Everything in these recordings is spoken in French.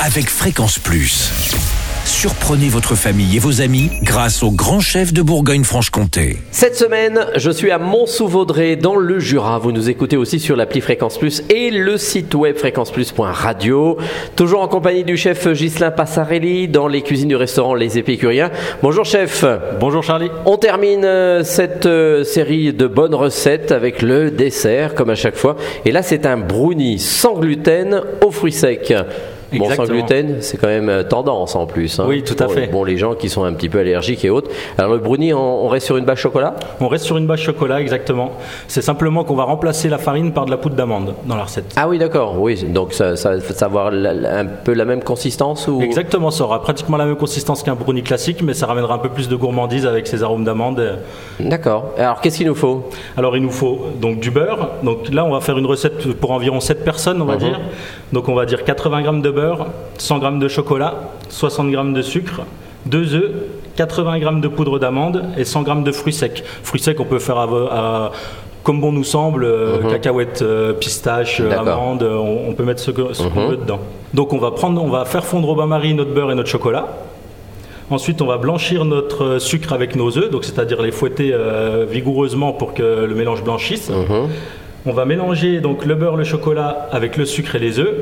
avec Fréquence Plus. Surprenez votre famille et vos amis grâce au grand chef de Bourgogne-Franche-Comté. Cette semaine, je suis à Mont-sous-Vaudrey dans le Jura. Vous nous écoutez aussi sur l'appli Fréquence Plus et le site web fréquenceplus.radio. Toujours en compagnie du chef Ghislain Passarelli dans les cuisines du restaurant Les Épicuriens. Bonjour chef. Bonjour Charlie. On termine euh, cette euh, série de bonnes recettes avec le dessert comme à chaque fois. Et là, c'est un brownie sans gluten aux fruits secs. Bon, sans gluten, c'est quand même euh, tendance en plus. hein. Oui, tout à Pour- fait. Bon, les gens qui sont un petit peu allergiques et autres. Alors le brownie, on, on reste sur une bâche chocolat? On reste sur une bâche chocolat, exactement. C'est simplement qu'on va remplacer la farine par de la poudre d'amande dans la recette. Ah oui, d'accord. Oui, donc ça, ça, ça va avoir un peu la même consistance ou? Exactement, ça aura pratiquement la même consistance qu'un brownie classique, mais ça ramènera un peu plus de gourmandise avec ses arômes d'amande. D'accord. Alors qu'est-ce qu'il nous faut? Alors il nous faut donc du beurre. Donc là, on va faire une recette pour environ 7 personnes, on va Mhm. dire. Donc on va dire 80 g de beurre, 100 g de chocolat, 60 g de sucre, 2 œufs, 80 g de poudre d'amande et 100 g de fruits secs. Fruits secs, on peut faire à, vo- à- comme bon nous semble, euh, cacahuètes, euh, pistaches, euh, Mhm. Mhm. amandes, on, on peut mettre ce qu'on veut dedans. Donc on va prendre, on va faire fondre au bain-marie notre beurre et notre chocolat. Ensuite, on va blanchir notre sucre avec nos œufs, donc c'est-à-dire les fouetter euh, vigoureusement pour que le mélange blanchisse. Mhm. On va mélanger donc le beurre, le chocolat avec le sucre et les œufs.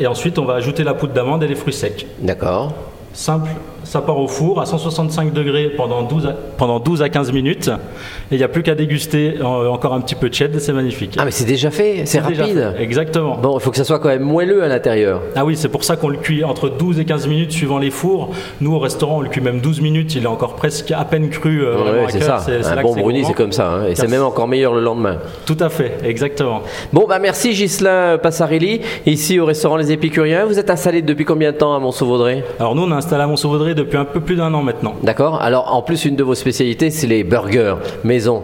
Et ensuite, on va ajouter la poudre d'amande et les fruits secs. D'accord. Simple, ça part au four à 165 degrés pendant 12 à, pendant 12 à 15 minutes. Et il n'y a plus qu'à déguster encore un petit peu de cheddar, c'est magnifique. Ah mais c'est déjà fait, c'est rapide. fait. Exactement. Bon, il faut que ça soit quand même moelleux à l'intérieur. Ah oui, c'est pour ça qu'on le cuit entre 12 et 15 minutes suivant les fours. Nous, au restaurant, on le cuit même 12 minutes. Il est encore presque à peine cru. euh, c'est ça. C'est- Un bon que c'est comme ça. hein. Et c'est même encore meilleur le lendemain. Tout à fait, exactement. Bon, bah merci Ghislain Passarelli, ici au restaurant Les Épicuriens. Vous êtes installé depuis combien de temps à Mont-Saint-Vaudrey Alors nous, on est installé à Mont-Sauvaudray depuis un peu plus d'un an maintenant. D'accord. Alors en plus, une de vos spécialités, c'est les burgers maison.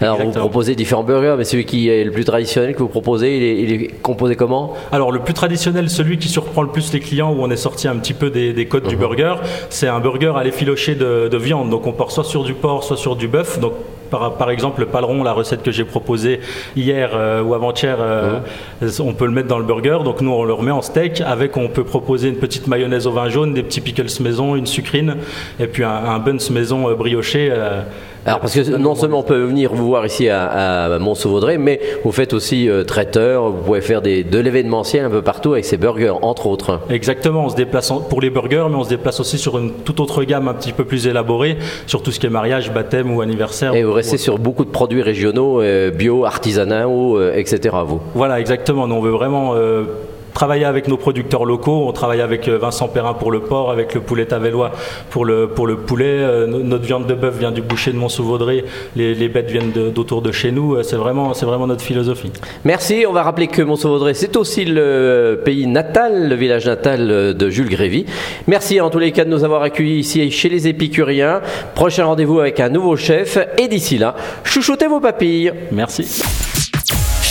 Alors vous proposez différents burgers, mais celui qui est le plus traditionnel que vous proposez, il est, il est composé comment? Alors le plus traditionnel, celui qui surprend le plus les clients, où on est sorti un petit peu des, des codes du burger, c'est un burger à l'effiloché de, de viande. Donc on part soit sur du porc, soit sur du bœuf. Donc par, par exemple le paleron, la recette que j'ai proposée hier euh, ou avant-hier, euh, on peut le mettre dans le burger. Donc nous on le remet en steak avec, on peut proposer une petite mayonnaise au vin jaune, des petits pickles maison, une sucrine et puis un, un buns maison euh, brioché. Alors parce que non seulement on peut venir vous voir ici à, à Mont-Saint-Vaudrey, mais vous faites aussi euh, traiteur, vous pouvez faire des, de l'événementiel un peu partout avec ces burgers, entre autres. Exactement, on se déplace en- pour les burgers, mais on se déplace aussi sur une toute autre gamme un petit peu plus élaborée, sur tout ce qui est mariage, baptême ou anniversaire. Et vous sur beaucoup de produits régionaux, euh, bio, artisanaux, euh, etc. Vous. Voilà, exactement. Nous, on veut vraiment euh, travailler avec nos producteurs locaux. On travaille avec euh, Vincent Perrin pour le porc, avec le poulet tavellois pour le, pour le poulet. Euh, no- notre viande de bœuf vient du boucher de Mont-Sous-Vaudrey. Les, les bêtes viennent d'autour de, chez nous. Euh, C'est vraiment, c'est vraiment notre philosophie. Merci. On va rappeler que Mont-Saint-Vaudrey, c'est aussi le pays natal, le village natal de Jules Grévy. Merci en tous les cas de nous avoir accueillis ici chez les Épicuriens. Prochain rendez-vous avec un nouveau chef. Et d'ici là, chouchoutez vos papilles. Merci.